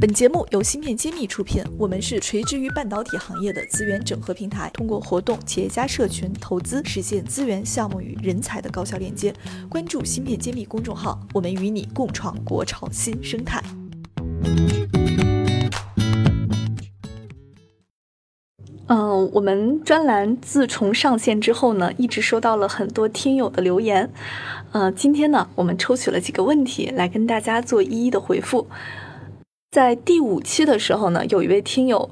本节目由芯片揭秘出品，我们是垂直于半导体行业的资源整合平台，通过活动、企业家社群、投资，实现资源、项目与人才的高效链接。关注芯片揭秘公众号，我们与你共创国潮新生态。嗯，我们专栏自从上线之后呢，一直收到了很多听友的留言。呃，今天呢，我们抽取了几个问题来跟大家做一一的回复。在第五期的时候呢，有一位听友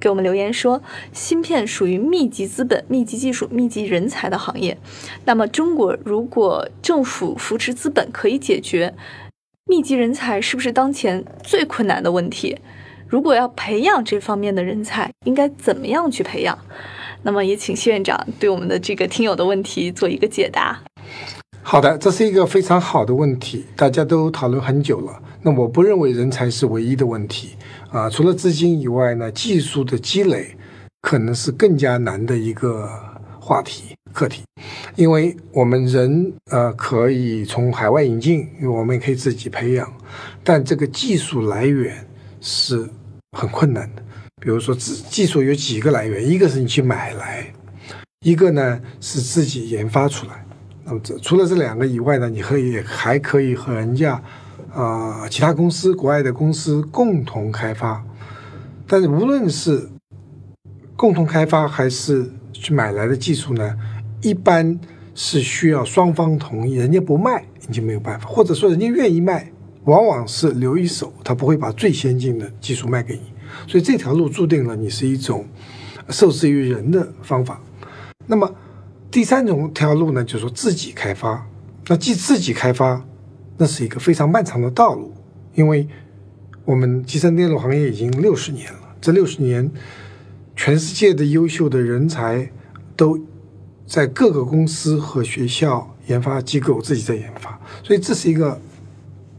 给我们留言说，芯片属于密集资本、密集技术、密集人才的行业。那么，中国如果政府扶持资本可以解决，密集人才是不是当前最困难的问题？如果要培养这方面的人才，应该怎么样去培养？那么，也请谢院长对我们的这个听友的问题做一个解答。好的，这是一个非常好的问题，大家都讨论很久了。那我不认为人才是唯一的问题啊，除了资金以外呢，技术的积累可能是更加难的一个话题课题，因为我们人呃可以从海外引进，因为我们也可以自己培养，但这个技术来源是很困难的。比如说，技技术有几个来源，一个是你去买来，一个呢是自己研发出来。那么这除了这两个以外呢，你可以还可以和人家。啊，其他公司、国外的公司共同开发，但是无论是共同开发还是去买来的技术呢，一般是需要双方同意，人家不卖你就没有办法，或者说人家愿意卖，往往是留一手，他不会把最先进的技术卖给你，所以这条路注定了你是一种受制于人的方法。那么第三种条路呢，就是说自己开发，那既自己开发。那是一个非常漫长的道路，因为我们集成电路行业已经六十年了。这六十年，全世界的优秀的人才都在各个公司和学校、研发机构自己在研发，所以这是一个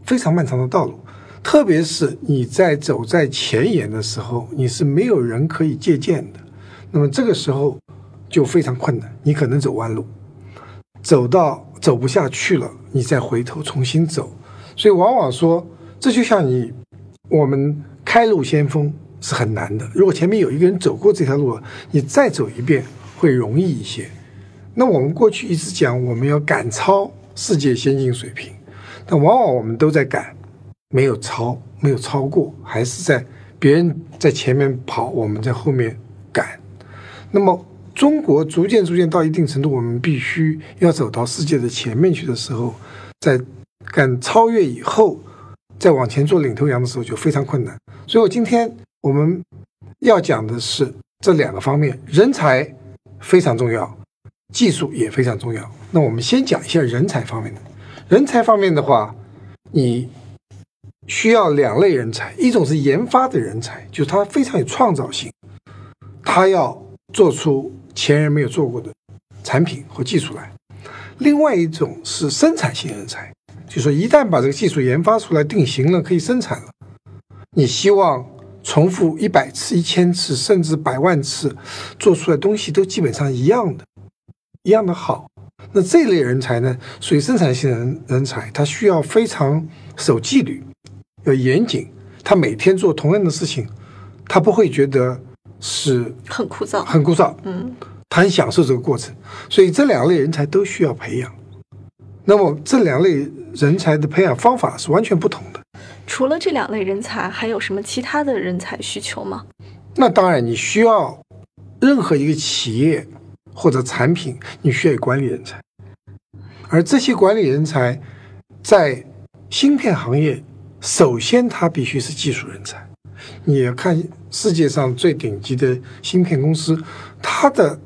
非常漫长的道路。特别是你在走在前沿的时候，你是没有人可以借鉴的，那么这个时候就非常困难，你可能走弯路，走到走不下去了。你再回头重新走，所以往往说，这就像你我们开路先锋是很难的。如果前面有一个人走过这条路，你再走一遍会容易一些。那我们过去一直讲我们要赶超世界先进水平，但往往我们都在赶，没有超，没有超过，还是在别人在前面跑，我们在后面赶。那么。中国逐渐逐渐到一定程度，我们必须要走到世界的前面去的时候，在敢超越以后，再往前做领头羊的时候就非常困难。所以，我今天我们要讲的是这两个方面：人才非常重要，技术也非常重要。那我们先讲一下人才方面的。人才方面的话，你需要两类人才，一种是研发的人才，就是他非常有创造性，他要做出。前人没有做过的产品和技术来，另外一种是生产性人才，就说一旦把这个技术研发出来定型了，可以生产了，你希望重复一百次、一千次，甚至百万次，做出来东西都基本上一样的，一样的好。那这类人才呢，属于生产性人人才，他需要非常守纪律，要严谨，他每天做同样的事情，他不会觉得。是很枯燥，很枯燥。嗯，他很享受这个过程，所以这两类人才都需要培养。那么这两类人才的培养方法是完全不同的。除了这两类人才，还有什么其他的人才需求吗？那当然，你需要任何一个企业或者产品，你需要有管理人才，而这些管理人才在芯片行业，首先他必须是技术人才。你要看世界上最顶级的芯片公司，它的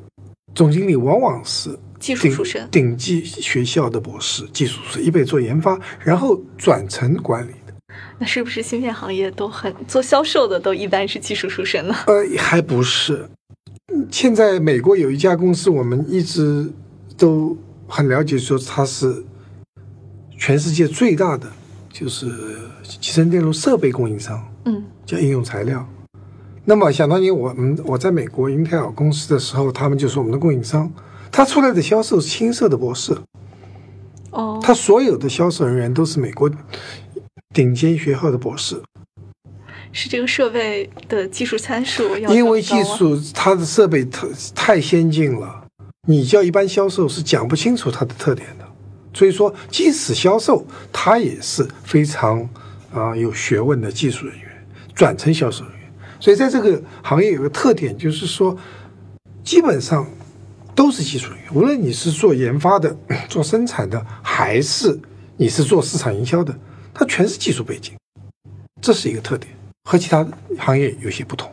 总经理往往是技术出身、顶级学校的博士、技术是一辈做研发，然后转成管理的。那是不是芯片行业都很做销售的都一般是技术出身呢？呃，还不是。现在美国有一家公司，我们一直都很了解，说它是全世界最大的，就是集成电路设备供应商。嗯。叫应用材料，那么想当年我们我在美国英特尔公司的时候，他们就是我们的供应商，他出来的销售是青色的博士，哦，他所有的销售人员都是美国顶尖学校的博士，是这个设备的技术参数要因为技术它的设备特太先进了，你叫一般销售是讲不清楚它的特点的。所以说，即使销售，他也是非常啊有学问的技术人员，转成销售人员。所以在这个行业有个特点，就是说，基本上都是技术人员，无论你是做研发的、做生产的，还是你是做市场营销的，他全是技术背景，这是一个特点。和其他行业有些不同。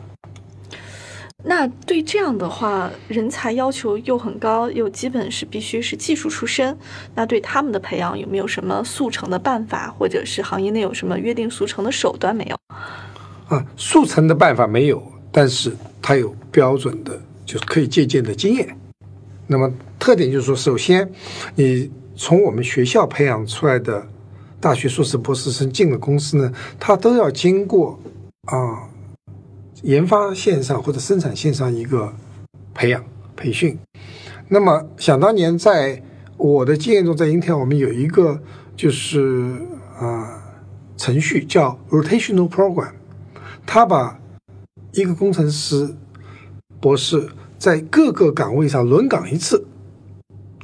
那对这样的话，人才要求又很高，又基本是必须是技术出身。那对他们的培养有没有什么速成的办法，或者是行业内有什么约定俗成的手段没有？啊，速成的办法没有，但是它有标准的，就是可以借鉴的经验。那么特点就是说，首先你从我们学校培养出来的大学硕士、博士生进了公司呢，他都要经过。啊，研发线上或者生产线上一个培养培训。那么想当年，在我的经验中，在 Intel 我们有一个就是啊程序叫 Rotational Program，他把一个工程师博士在各个岗位上轮岗一次。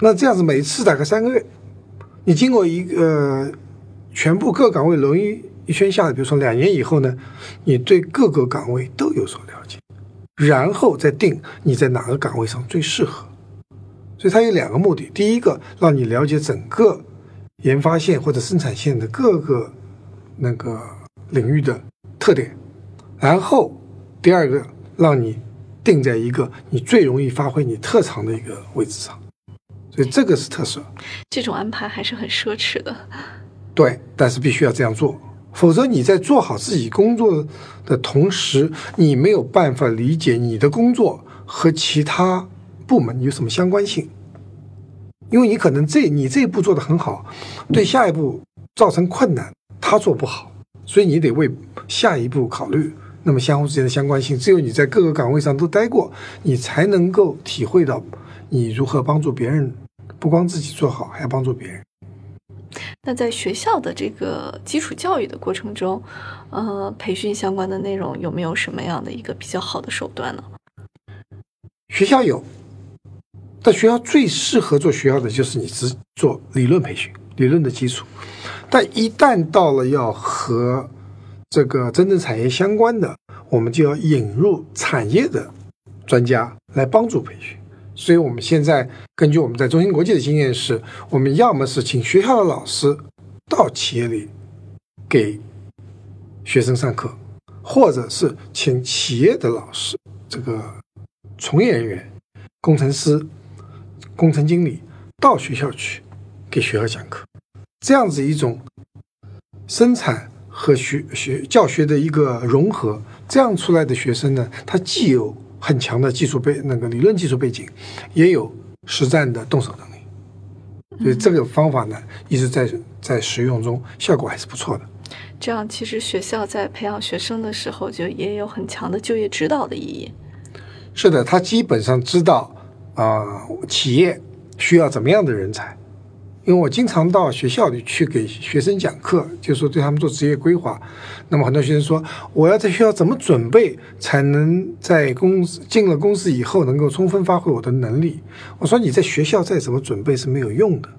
那这样子每次大概三个月，你经过一个全部各岗位轮一。一圈下来，比如说两年以后呢，你对各个岗位都有所了解，然后再定你在哪个岗位上最适合。所以它有两个目的：第一个，让你了解整个研发线或者生产线的各个那个领域的特点；然后第二个，让你定在一个你最容易发挥你特长的一个位置上。所以这个是特色。这种安排还是很奢侈的。对，但是必须要这样做。否则你在做好自己工作的同时，你没有办法理解你的工作和其他部门有什么相关性，因为你可能这你这一步做得很好，对下一步造成困难，他做不好，所以你得为下一步考虑。那么相互之间的相关性，只有你在各个岗位上都待过，你才能够体会到你如何帮助别人，不光自己做好，还要帮助别人。那在学校的这个基础教育的过程中，呃，培训相关的内容有没有什么样的一个比较好的手段呢？学校有，但学校最适合做学校的就是你只做理论培训、理论的基础。但一旦到了要和这个真正产业相关的，我们就要引入产业的专家来帮助培训。所以，我们现在根据我们在中芯国际的经验是，我们要么是请学校的老师到企业里给学生上课，或者是请企业的老师，这个从业人员、工程师、工程经理到学校去给学校讲课，这样子一种生产和学学教学的一个融合，这样出来的学生呢，他既有。很强的技术背那个理论技术背景，也有实战的动手能力，所以这个方法呢一直在在使用中，效果还是不错的。这样其实学校在培养学生的时候，就也有很强的就业指导的意义。是的，他基本上知道啊，企业需要怎么样的人才。因为我经常到学校里去给学生讲课，就说对他们做职业规划。那么很多学生说，我要在学校怎么准备，才能在公司进了公司以后能够充分发挥我的能力？我说你在学校再怎么准备是没有用的，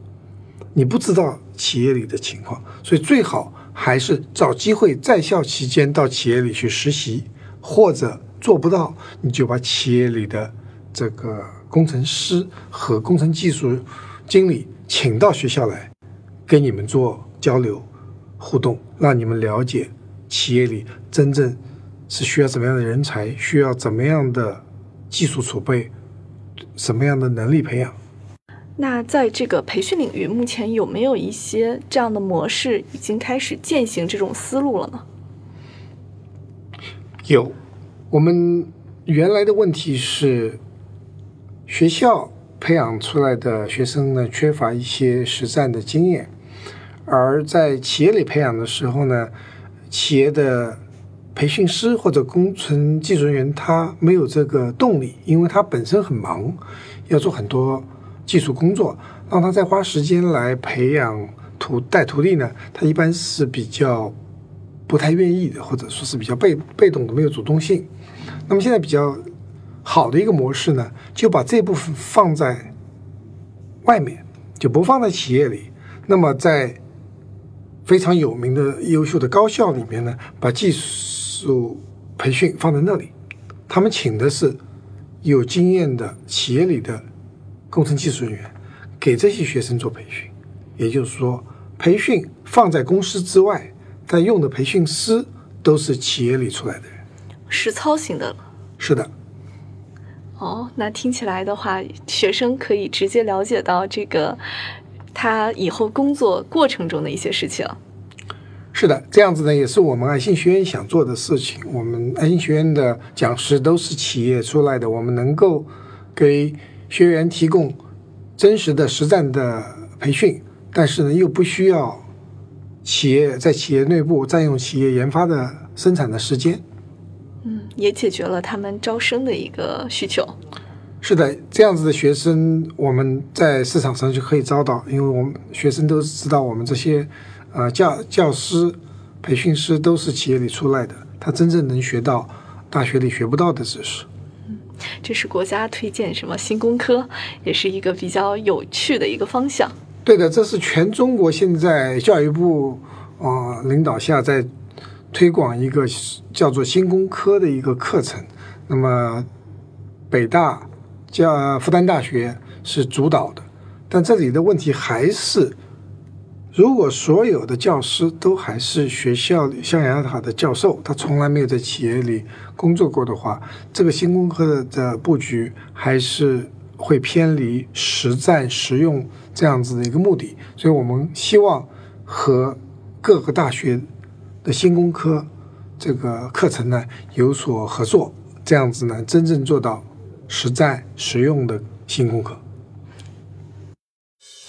你不知道企业里的情况，所以最好还是找机会在校期间到企业里去实习，或者做不到，你就把企业里的这个工程师和工程技术经理。请到学校来，跟你们做交流互动，让你们了解企业里真正是需要怎么样的人才，需要怎么样的技术储备，什么样的能力培养。那在这个培训领域，目前有没有一些这样的模式已经开始践行这种思路了呢？有，我们原来的问题是学校。培养出来的学生呢，缺乏一些实战的经验，而在企业里培养的时候呢，企业的培训师或者工程技术人员他没有这个动力，因为他本身很忙，要做很多技术工作，让他再花时间来培养徒带徒弟呢，他一般是比较不太愿意的，或者说是比较被被动的，没有主动性。那么现在比较好的一个模式呢，就把这部分放在外面，就不放在企业里。那么在非常有名的优秀的高校里面呢，把技术培训放在那里，他们请的是有经验的企业里的工程技术人员，给这些学生做培训。也就是说，培训放在公司之外，但用的培训师都是企业里出来的人，实操型的。是的。哦，那听起来的话，学生可以直接了解到这个。他以后工作过程中的一些事情，是的，这样子呢，也是我们爱心学院想做的事情。我们爱心学院的讲师都是企业出来的，我们能够给学员提供真实的实战的培训，但是呢，又不需要企业在企业内部占用企业研发的生产的时间。嗯，也解决了他们招生的一个需求。是的，这样子的学生，我们在市场上就可以招到，因为我们学生都知道，我们这些，呃，教教师、培训师都是企业里出来的，他真正能学到大学里学不到的知识。嗯，这是国家推荐什么新工科，也是一个比较有趣的一个方向。对的，这是全中国现在教育部呃领导下在推广一个叫做新工科的一个课程。那么北大。叫复旦大学是主导的，但这里的问题还是，如果所有的教师都还是学校里象牙塔的教授，他从来没有在企业里工作过的话，这个新工科的布局还是会偏离实战实用这样子的一个目的。所以我们希望和各个大学的新工科这个课程呢有所合作，这样子呢真正做到。实在实用的新功课。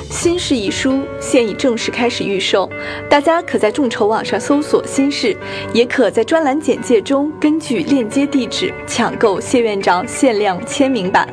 新事一书现已正式开始预售，大家可在众筹网上搜索“新事”，也可在专栏简介中根据链接地址抢购谢院长限量签名版。